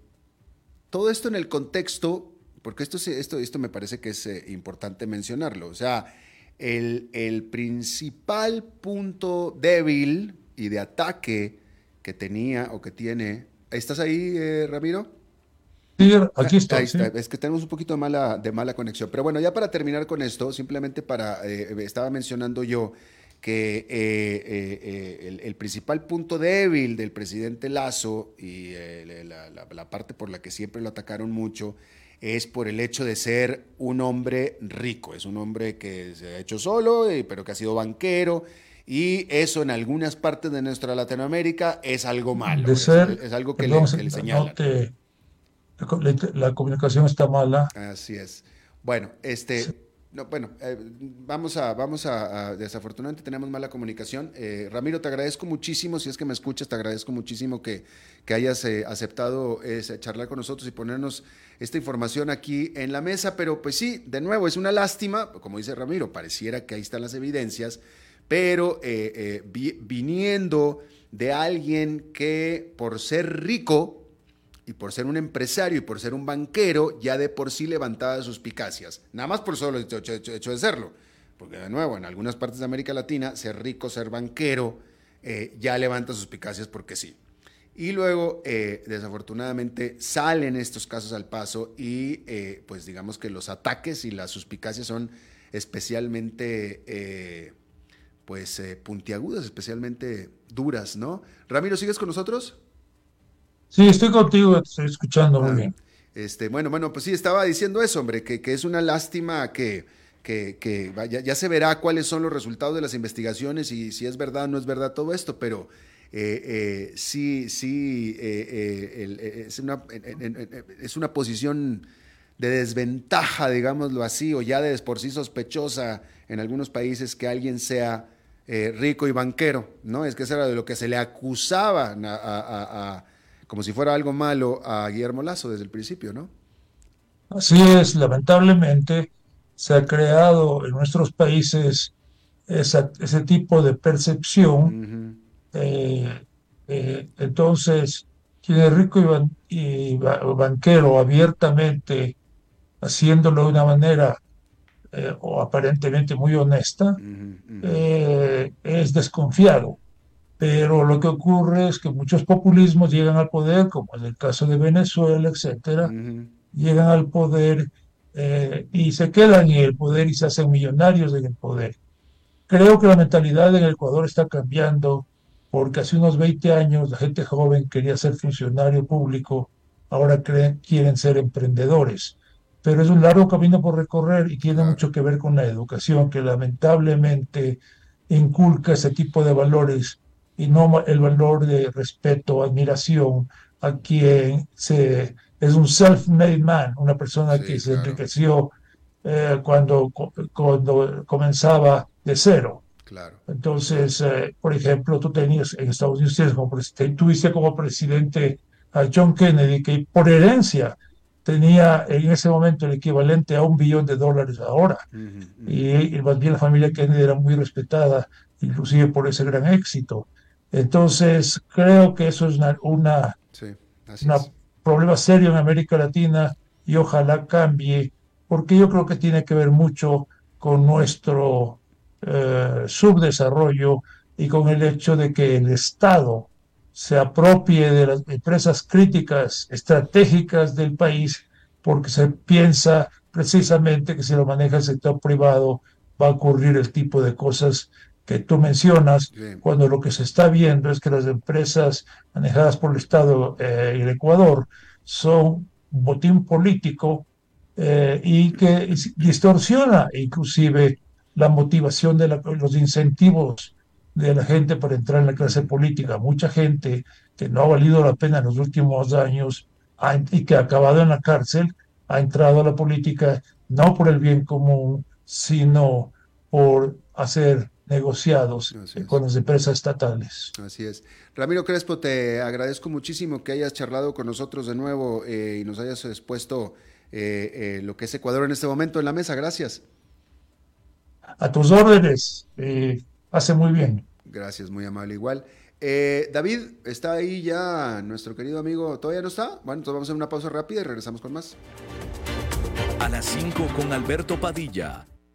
todo esto en el contexto, porque esto, esto, esto me parece que es eh, importante mencionarlo. O sea, el, el principal punto débil y de ataque que tenía o que tiene. ¿Estás ahí, eh, Ramiro? Sí, aquí estoy. Ahí sí. está. Es que tenemos un poquito de mala, de mala conexión. Pero bueno, ya para terminar con esto, simplemente para, eh, estaba mencionando yo que eh, eh, eh, el, el principal punto débil del presidente Lazo y la, la- la parte por la que siempre lo atacaron mucho es por el hecho de ser un hombre rico. Es un hombre que se ha hecho solo, pero que ha sido banquero. Y eso en algunas partes de nuestra Latinoamérica es algo malo. De ser, es algo que, perdón, le, que le no señalan. te- la, la comunicación está mala. Así es. Bueno, este, no, bueno, eh, vamos a, vamos a, desafortunadamente tenemos mala comunicación. Eh, Ramiro, te agradezco muchísimo, si es que me escuchas, te agradezco muchísimo que, que hayas eh, aceptado charlar con nosotros y ponernos esta información aquí en la mesa, pero pues sí, de nuevo, es una lástima, como dice Ramiro, pareciera que ahí están las evidencias, pero vi- viniendo de alguien que por ser rico, y por ser un empresario y por ser un banquero, ya de por sí levantaba suspicacias. Nada más por solo hecho, hecho- hecho- hecho de serlo. Porque de nuevo, en algunas partes de América Latina, ser rico, ser banquero, eh, ya levanta suspicacias porque sí. Y luego, eh, desafortunadamente, salen estos casos al paso y eh, pues digamos que los ataques y las suspicacias son especialmente pues puntiagudas, especialmente duras, ¿no? Ramiro, ¿sigues con nosotros? Sí, estoy contigo, estoy escuchando muy Ah, bien. Este, bueno, bueno, pues sí, estaba diciendo eso, hombre, que, que es una lástima que, que, que vaya- ya se verá cuáles son los resultados de las investigaciones y si es verdad o no es verdad todo esto, pero eh, eh, sí, sí, eh, el- es, una, es una posición de desventaja, digámoslo así, o ya de por sí sospechosa en algunos países que alguien sea rico y banquero, ¿no? Es que eso era de lo que se le acusaba a- a- a- a- como si fuera algo malo a Guillermo Lazo desde el principio, ¿no? Así es, lamentablemente se ha creado en nuestros países esa- ese tipo de percepción. eh, eh, entonces, quien es rico y, ban- y ba- banquero abiertamente, haciéndolo de una manera eh, o aparentemente muy honesta, es desconfiado. Pero lo que ocurre es que muchos populismos llegan al poder, como en el caso de Venezuela, etcétera, llegan al poder eh, y se quedan en el poder y se hacen millonarios en el poder. Creo que la mentalidad en el Ecuador está cambiando porque hace unos 20 años la gente joven quería ser funcionario público, ahora creen, quieren ser emprendedores. Pero es un largo camino por recorrer y tiene mucho que ver con la educación, que lamentablemente inculca ese tipo de valores y no el valor de respeto, admiración a quien se, es un self-made man, una persona que se enriqueció eh, cuando, cuando comenzaba de cero. Claro. Entonces, eh, por ejemplo, tú tenías en Estados Unidos, como, tuviste como presidente a John Kennedy, que por herencia tenía en ese momento el equivalente a un billón de dólares ahora. Y, y más bien la familia Kennedy era muy respetada, inclusive por ese gran éxito. Entonces, creo que eso es una, una, Sí, así una es. problema serio en América Latina y ojalá cambie, porque yo creo que tiene que ver mucho con nuestro eh, subdesarrollo y con el hecho de que el Estado se apropie de las empresas críticas estratégicas del país porque se piensa precisamente que si lo maneja el sector privado va a ocurrir el tipo de cosas que tú mencionas, cuando lo que se está viendo es que las empresas manejadas por el Estado eh, y el Ecuador son botín político eh, y que distorsiona inclusive la motivación de la- los incentivos de la gente para entrar en la clase política. Mucha gente que no ha valido la pena en los últimos años ha- y que ha acabado en la cárcel ha entrado a la política no por el bien común, sino por hacer negociados con las empresas estatales. Así es. Ramiro Crespo, te agradezco muchísimo que hayas charlado con nosotros de nuevo eh, y nos hayas expuesto eh, eh, lo que es Ecuador en este momento en la mesa. Gracias. A tus órdenes, eh, hace muy bien. Gracias, muy amable igual. Eh, David, ¿está ahí ya nuestro querido amigo? ¿Todavía no está? Bueno, entonces vamos a hacer una pausa rápida y regresamos con más. A las 5 con Alberto Padilla,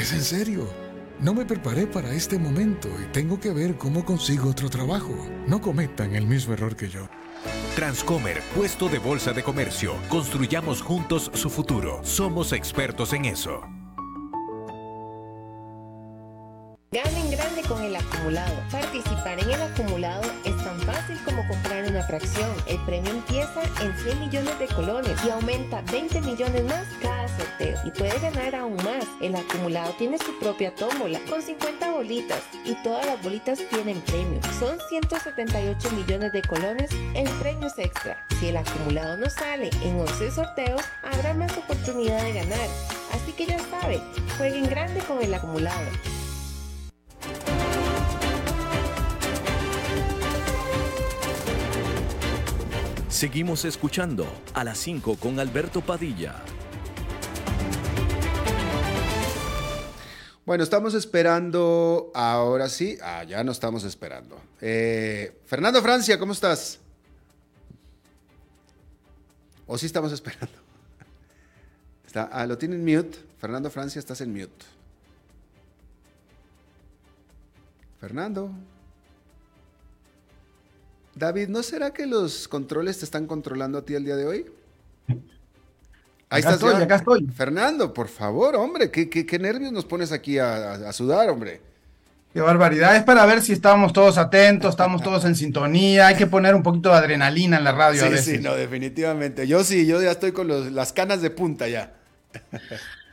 Es en serio. No me preparé para este momento y tengo que ver cómo consigo otro trabajo. No cometan el mismo error que yo. Transcomer, puesto de bolsa de comercio. Construyamos juntos su futuro. Somos expertos en eso. Ganen grande con el acumulado. Participar en el acumulado como comprar una fracción. El premio empieza en 100 millones de colones y aumenta 20 millones más cada sorteo. Y puede ganar aún más. El acumulado tiene su propia tómbola con 50 bolitas y todas las bolitas tienen premio. Son 178 millones de colones en premios extra. Si el acumulado no sale en 11 sorteos, habrá más oportunidad de ganar. Así que ya sabe, jueguen grande con el acumulado. Seguimos escuchando a las 5 con Alberto Padilla. Bueno, estamos esperando, ahora sí, ah, ya no estamos esperando. Eh, Fernando Francia, ¿cómo estás? ¿O sí estamos esperando? Está, ah, lo tienen mute. Fernando Francia, estás en mute. Fernando. David, ¿no será que los controles te están controlando a ti el día de hoy? Ahí Acá estás estoy, acá estoy. Fernando, por favor, hombre, ¿qué, qué- qué nervios nos pones aquí a, a- a sudar, hombre? Qué barbaridad. Es para ver si estamos todos atentos, estamos todos en sintonía. Hay que poner un poquito de adrenalina en la radio a Sí, veces. sí, no, definitivamente. Yo sí, yo ya estoy con los- las canas de punta ya.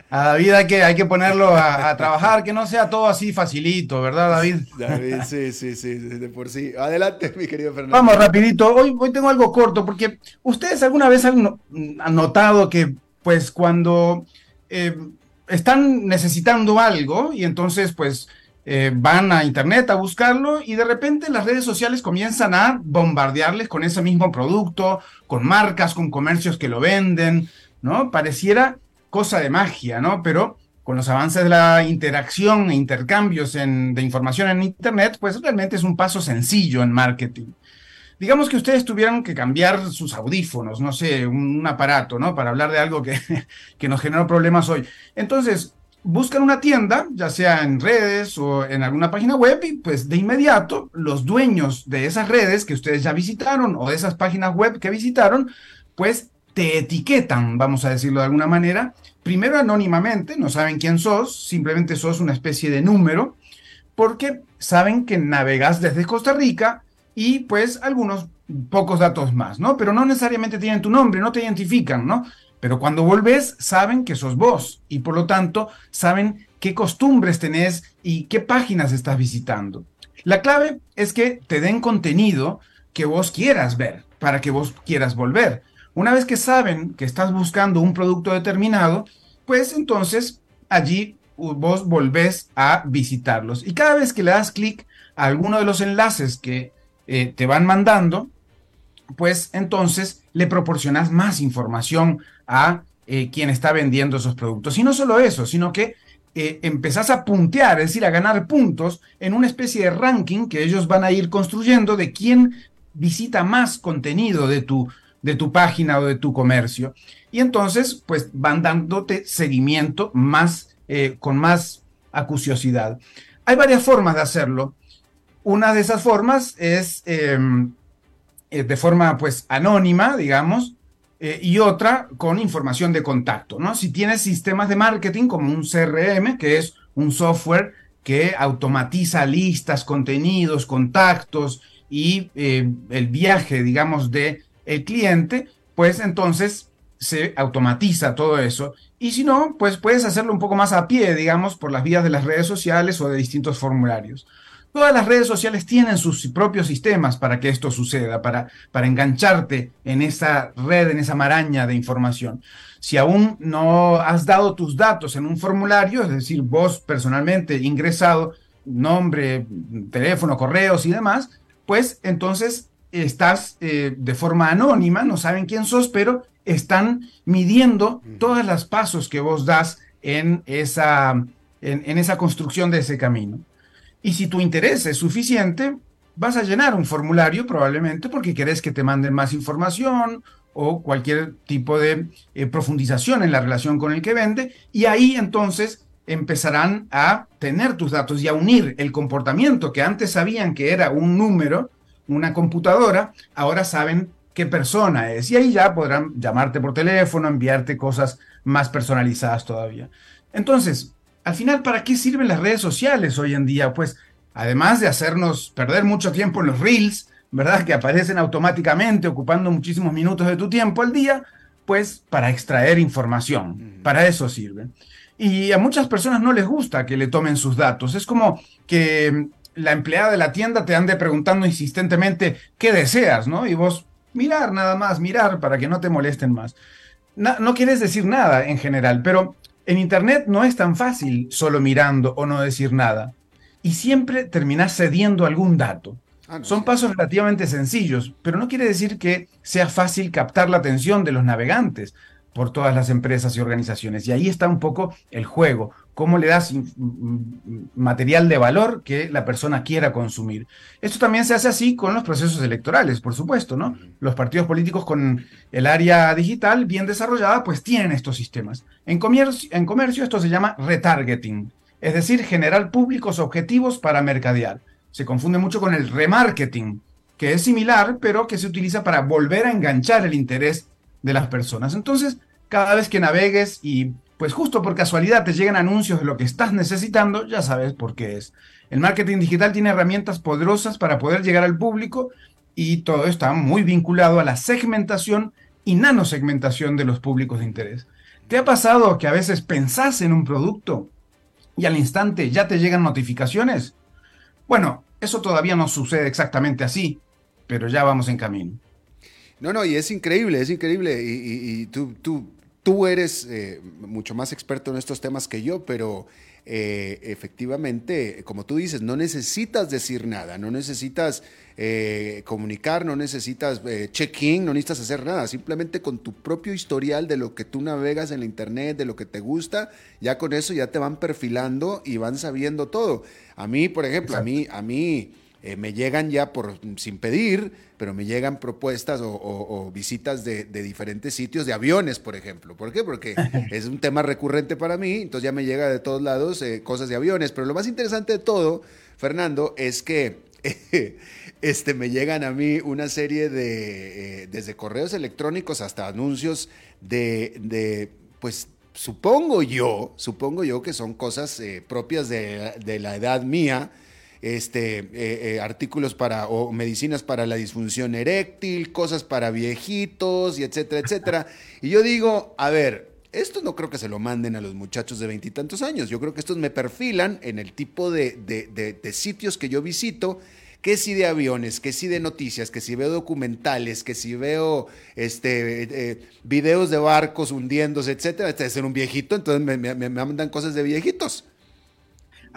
A David hay que, hay que ponerlo a, a trabajar, que no sea todo así facilito, ¿verdad, David? David, sí, sí, sí, de por sí. Adelante, mi querido Fernando. Vamos rapidito. Hoy, hoy tengo algo corto porque ustedes alguna vez han notado que pues cuando eh, están necesitando algo y entonces pues eh, van a internet a buscarlo y de repente las redes sociales comienzan a bombardearles con ese mismo producto, con marcas, con comercios que lo venden, ¿no? Pareciera cosa de magia, ¿no? Pero con los avances de la interacción e intercambios de información en Internet, pues realmente es un paso sencillo en marketing. Digamos que ustedes tuvieron que cambiar sus audífonos, no sé, un, un aparato, ¿no? Para hablar de algo que, que nos generó problemas hoy. Entonces, buscan una tienda, ya sea en redes o en alguna página web, y pues de inmediato los dueños de esas redes que ustedes ya visitaron o de esas páginas web que visitaron, pues te etiquetan, vamos a decirlo de alguna manera, primero anónimamente, no saben quién sos, simplemente sos una especie de número, porque saben que navegas desde Costa Rica y pues algunos pocos datos más, ¿no? Pero no necesariamente tienen tu nombre, no te identifican, ¿no? Pero cuando volvés, saben que sos vos y por lo tanto saben qué costumbres tenés y qué páginas estás visitando. La clave es que te den contenido que vos quieras ver, para que vos quieras volver. Una vez que saben que estás buscando un producto determinado, pues entonces allí vos volvés a visitarlos. Y cada vez que le das clic a alguno de los enlaces que eh, te van mandando, pues entonces le proporcionas más información a eh, quien está vendiendo esos productos. Y no solo eso, sino que eh, empezás a puntear, es decir, a ganar puntos en una especie de ranking que ellos van a ir construyendo de quién visita más contenido de tu, de tu página o de tu comercio. Y entonces, pues van dándote seguimiento más, eh, con más acuciosidad. Hay varias formas de hacerlo. Una de esas formas es eh, eh, de forma pues anónima, digamos, eh, y otra con información de contacto, ¿no? Si tienes sistemas de marketing como un CRM, que es un software que automatiza listas, contenidos, contactos y el viaje, digamos, de el cliente, pues entonces se automatiza todo eso. Y si no, pues puedes hacerlo un poco más a pie, digamos, por las vías de las redes sociales o de distintos formularios. Todas las redes sociales tienen sus propios sistemas para que esto suceda, para, para engancharte en esa red, en esa maraña de información. Si aún no has dado tus datos en un formulario, es decir, vos personalmente ingresado, nombre, teléfono, correos y demás, pues entonces estás eh, de forma anónima, no saben quién sos, pero están midiendo todas las pasos que vos das en esa, en, en esa construcción de ese camino. Y si tu interés es suficiente, vas a llenar un formulario probablemente porque querés que te manden más información o cualquier tipo de eh, profundización en la relación con el que vende y ahí entonces empezarán a tener tus datos y a unir el comportamiento que antes sabían que era un número, una computadora, ahora saben qué persona es y ahí ya podrán llamarte por teléfono, enviarte cosas más personalizadas todavía. Entonces, al final, ¿para qué sirven las redes sociales hoy en día? Pues además de hacernos perder mucho tiempo en los reels, ¿verdad? Que aparecen automáticamente ocupando muchísimos minutos de tu tiempo al día, pues para extraer información. Para eso sirven. Y a muchas personas no les gusta que le tomen sus datos. Es como que la empleada de la tienda te ande preguntando insistentemente qué deseas, ¿no? Y vos mirar nada más, mirar para que no te molesten más. no quieres decir nada en general, pero en Internet no es tan fácil solo mirando o no decir nada. Y siempre terminás cediendo algún dato. Ah, Son pasos relativamente sencillos, pero no quiere decir que sea fácil captar la atención de los navegantes por todas las empresas y organizaciones. Y ahí está un poco el juego, cómo le das material de valor que la persona quiera consumir. Esto también se hace así con los procesos electorales, por supuesto, ¿no? Los partidos políticos con el área digital bien desarrollada, pues tienen estos sistemas. En comercio, en comercio esto se llama retargeting, es decir, generar públicos objetivos para mercadear. Se confunde mucho con el remarketing, que es similar, pero que se utiliza para volver a enganchar el interés de las personas. Entonces, cada vez que navegues y pues justo por casualidad te llegan anuncios de lo que estás necesitando, ya sabes por qué es. El marketing digital tiene herramientas poderosas para poder llegar al público y todo está muy vinculado a la segmentación y nanosegmentación de los públicos de interés. ¿Te ha pasado que a veces pensás en un producto y al instante ya te llegan notificaciones? Bueno, eso todavía no sucede exactamente así, pero ya vamos en camino. No, no, y es increíble, es increíble. Y, tú, tú, tú eres eh, mucho más experto en estos temas que yo, pero eh, efectivamente, como tú dices, no necesitas decir nada, no necesitas eh, comunicar, no necesitas check-in, no necesitas hacer nada, simplemente con tu propio historial de lo que tú navegas en la internet, de lo que te gusta, ya con eso ya te van perfilando y van sabiendo todo. A mí, por ejemplo, a mí, a mí eh, me llegan ya por sin pedir, pero me llegan propuestas o, visitas de, diferentes sitios, de aviones, por ejemplo. ¿Por qué? Porque es un tema recurrente para mí, entonces ya me llega de todos lados eh, cosas de aviones. Pero lo más interesante de todo, Fernando, es que este, me llegan a mí una serie de, eh, desde correos electrónicos hasta anuncios de, de pues supongo yo, supongo yo que son cosas propias de, de la edad mía, este, eh, eh, artículos para, o medicinas para la disfunción eréctil, cosas para viejitos y etcétera, etcétera. Y yo digo, a ver, esto no creo que se lo manden a los muchachos de veintitantos años. Yo creo que estos me perfilan en el tipo de, de, sitios que yo visito que si de aviones, que si de noticias, que si veo documentales, que si veo este, eh, videos de barcos hundiéndose, etcétera. Este es ser un viejito, entonces me, me, mandan cosas de viejitos.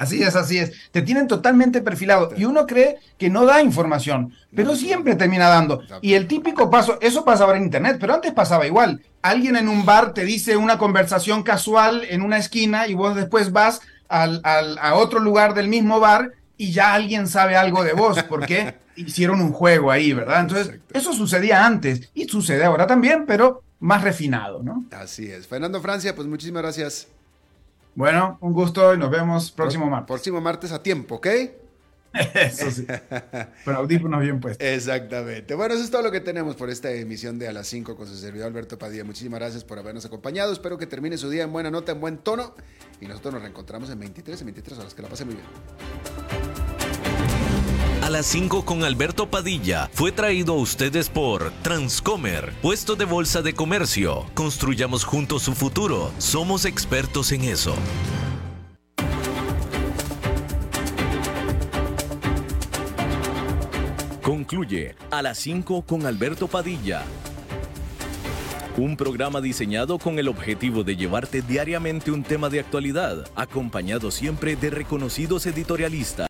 Así es, así es. Te tienen totalmente perfilado y uno cree que no da información, pero siempre termina dando. Y el típico paso, eso pasa ahora en Internet, pero antes pasaba igual. Alguien en un bar te dice una conversación casual en una esquina y vos después vas al, a otro lugar del mismo bar y ya alguien sabe algo de vos, porque hicieron un juego ahí, ¿verdad? Entonces, eso sucedía antes y sucede ahora también, pero más refinado, ¿no? Así es. Fernando Francia, pues muchísimas gracias. Bueno, un gusto y nos vemos próximo martes. Próximo martes a tiempo, ¿ok? Eso sí. Con audífonos bien puestos. Exactamente. Bueno, eso es todo lo que tenemos por esta emisión de A las 5 con su servidor Alberto Padilla. Muchísimas gracias por habernos acompañado. Espero que termine su día en buena nota, en buen tono. Y nosotros nos reencontramos en 23, en 23 horas. Que la pasen muy bien. A las 5 con Alberto Padilla fue traído a ustedes por Transcomer, puesto de bolsa de comercio. Construyamos juntos su futuro. Somos expertos en eso. Concluye a las 5 con Alberto Padilla. Un programa diseñado con el objetivo de llevarte diariamente un tema de actualidad, acompañado siempre de reconocidos editorialistas.